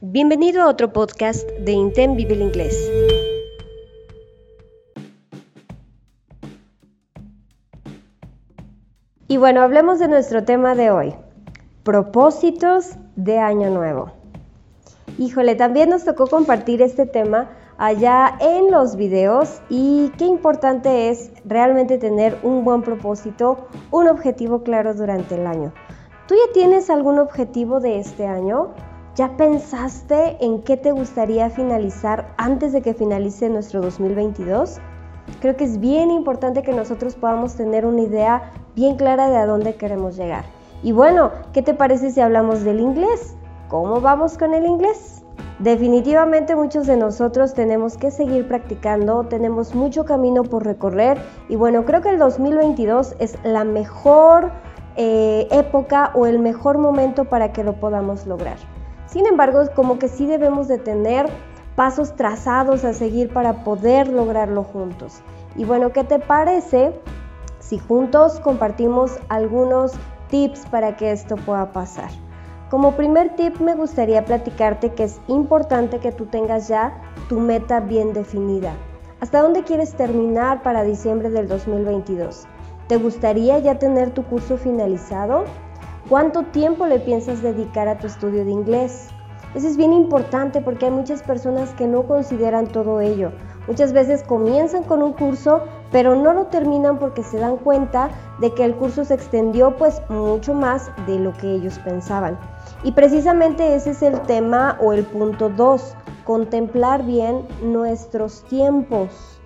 Bienvenido a otro podcast de Intent Vive el Inglés. Y bueno, hablemos de nuestro tema de hoy, propósitos de Año Nuevo. Híjole, también nos tocó compartir este tema allá en los videos y qué importante es realmente tener un buen propósito, un objetivo claro durante el año. ¿Tú ya tienes algún objetivo de este año? ¿Ya pensaste en qué te gustaría finalizar antes de que finalice nuestro 2022? Creo que es bien importante que nosotros podamos tener una idea bien clara de a dónde queremos llegar. Y bueno, ¿qué te parece si hablamos del inglés? ¿Cómo vamos con el inglés? Definitivamente muchos de nosotros tenemos que seguir practicando, tenemos mucho camino por recorrer y bueno, creo que el 2022 es la mejor eh, época o el mejor momento para que lo podamos lograr. Sin embargo, como que sí debemos de tener pasos trazados a seguir para poder lograrlo juntos. Y bueno, ¿qué te parece si juntos compartimos algunos tips para que esto pueda pasar? Como primer tip me gustaría platicarte que es importante que tú tengas ya tu meta bien definida. ¿Hasta dónde quieres terminar para diciembre del 2022? ¿Te gustaría ya tener tu curso finalizado? ¿Cuánto tiempo le piensas dedicar a tu estudio de inglés? Eso es bien importante porque hay muchas personas que no consideran todo ello. Muchas veces comienzan con un curso, pero no lo terminan porque se dan cuenta de que el curso se extendió pues mucho más de lo que ellos pensaban. Y precisamente ese es el tema o el punto 2, contemplar bien nuestros tiempos.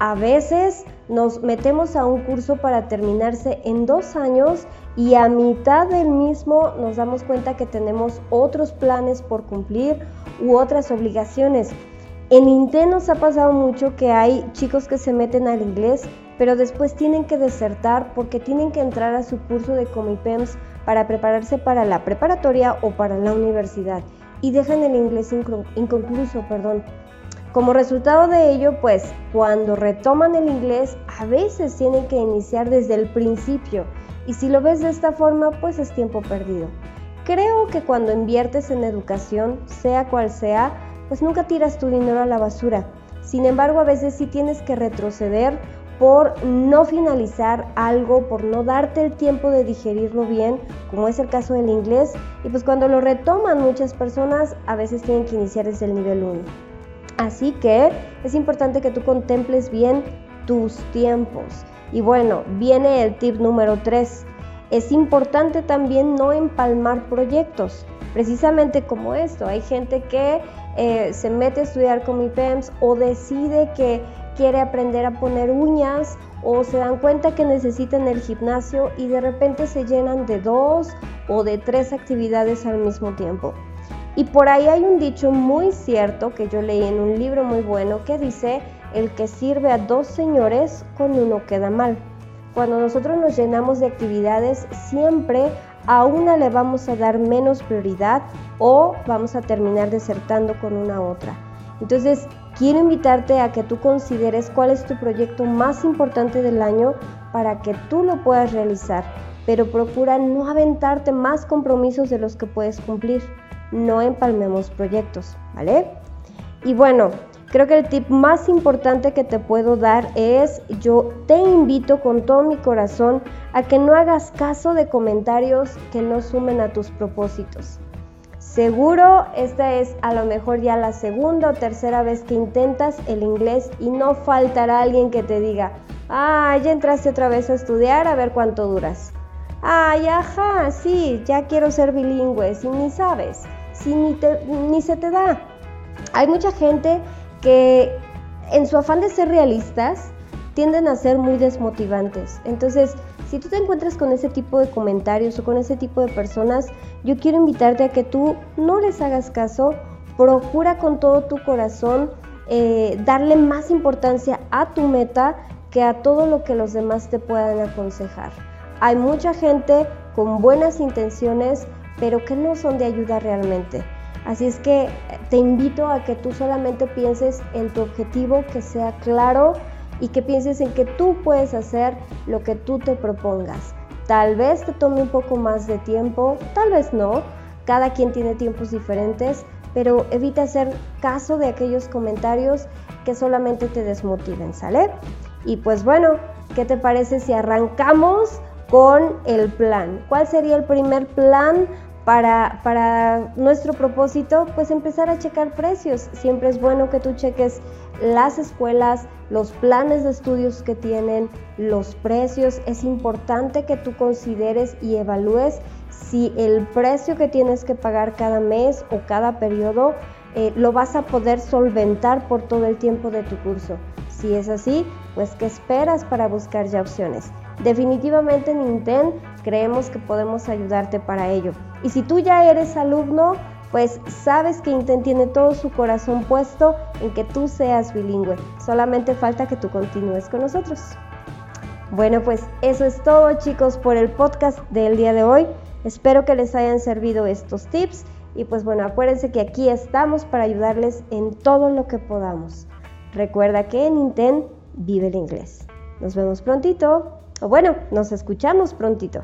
A veces nos metemos a un curso para terminarse en dos años y a mitad del mismo nos damos cuenta que tenemos otros planes por cumplir u otras obligaciones. En Intel nos ha pasado mucho que hay chicos que se meten al inglés, pero después tienen que desertar porque tienen que entrar a su curso de Comipems para prepararse para la preparatoria o para la universidad y dejan el inglés inconcluso, perdón. Como resultado de ello, pues cuando retoman el inglés, a veces tienen que iniciar desde el principio y si lo ves de esta forma, pues es tiempo perdido. Creo que cuando inviertes en educación, sea cual sea, pues nunca tiras tu dinero a la basura. Sin embargo, a veces sí tienes que retroceder por no finalizar algo, por no darte el tiempo de digerirlo bien, como es el caso del inglés, y pues cuando lo retoman muchas personas, a veces tienen que iniciar desde el nivel 1. Así que es importante que tú contemples bien tus tiempos. Y bueno, viene el tip número 3. Es importante también no empalmar proyectos, precisamente como esto. Hay gente que eh, se mete a estudiar con mi PEMS o decide que quiere aprender a poner uñas o se dan cuenta que necesitan el gimnasio y de repente se llenan de dos o de tres actividades al mismo tiempo. Y por ahí hay un dicho muy cierto que yo leí en un libro muy bueno que dice, el que sirve a dos señores con uno queda mal. Cuando nosotros nos llenamos de actividades, siempre a una le vamos a dar menos prioridad o vamos a terminar desertando con una otra. Entonces, quiero invitarte a que tú consideres cuál es tu proyecto más importante del año para que tú lo puedas realizar, pero procura no aventarte más compromisos de los que puedes cumplir no empalmemos proyectos, ¿vale? Y bueno, creo que el tip más importante que te puedo dar es, yo te invito con todo mi corazón a que no hagas caso de comentarios que no sumen a tus propósitos. Seguro esta es a lo mejor ya la segunda o tercera vez que intentas el inglés y no faltará alguien que te diga, ah, ya entraste otra vez a estudiar, a ver cuánto duras. Ay, ajá, sí, ya quiero ser bilingüe, si ni sabes si ni, ni se te da. Hay mucha gente que en su afán de ser realistas tienden a ser muy desmotivantes. Entonces, si tú te encuentras con ese tipo de comentarios o con ese tipo de personas, yo quiero invitarte a que tú no les hagas caso, procura con todo tu corazón eh, darle más importancia a tu meta que a todo lo que los demás te puedan aconsejar. Hay mucha gente con buenas intenciones, pero que no son de ayuda realmente. Así es que te invito a que tú solamente pienses en tu objetivo, que sea claro y que pienses en que tú puedes hacer lo que tú te propongas. Tal vez te tome un poco más de tiempo, tal vez no. Cada quien tiene tiempos diferentes, pero evita hacer caso de aquellos comentarios que solamente te desmotiven, ¿sale? Y pues bueno, ¿qué te parece si arrancamos con el plan? ¿Cuál sería el primer plan para, para, nuestro propósito, pues empezar a checar precios. Siempre es bueno que tú cheques las escuelas, los planes de estudios que tienen, los precios. Es importante que tú consideres y evalúes si el precio que tienes que pagar cada mes o cada periodo eh, lo vas a poder solventar por todo el tiempo de tu curso. Si es así, pues ¿qué esperas para buscar ya opciones? Definitivamente en creemos que podemos ayudarte para ello. Y si tú ya eres alumno, pues sabes que Inten tiene todo su corazón puesto en que tú seas bilingüe. Solamente falta que tú continúes con nosotros. Bueno, pues eso es todo chicos por el podcast del día de hoy. Espero que les hayan servido estos tips y pues bueno, acuérdense que aquí estamos para ayudarles en todo lo que podamos. Recuerda que en Inten vive el inglés. Nos vemos prontito. O bueno, nos escuchamos prontito.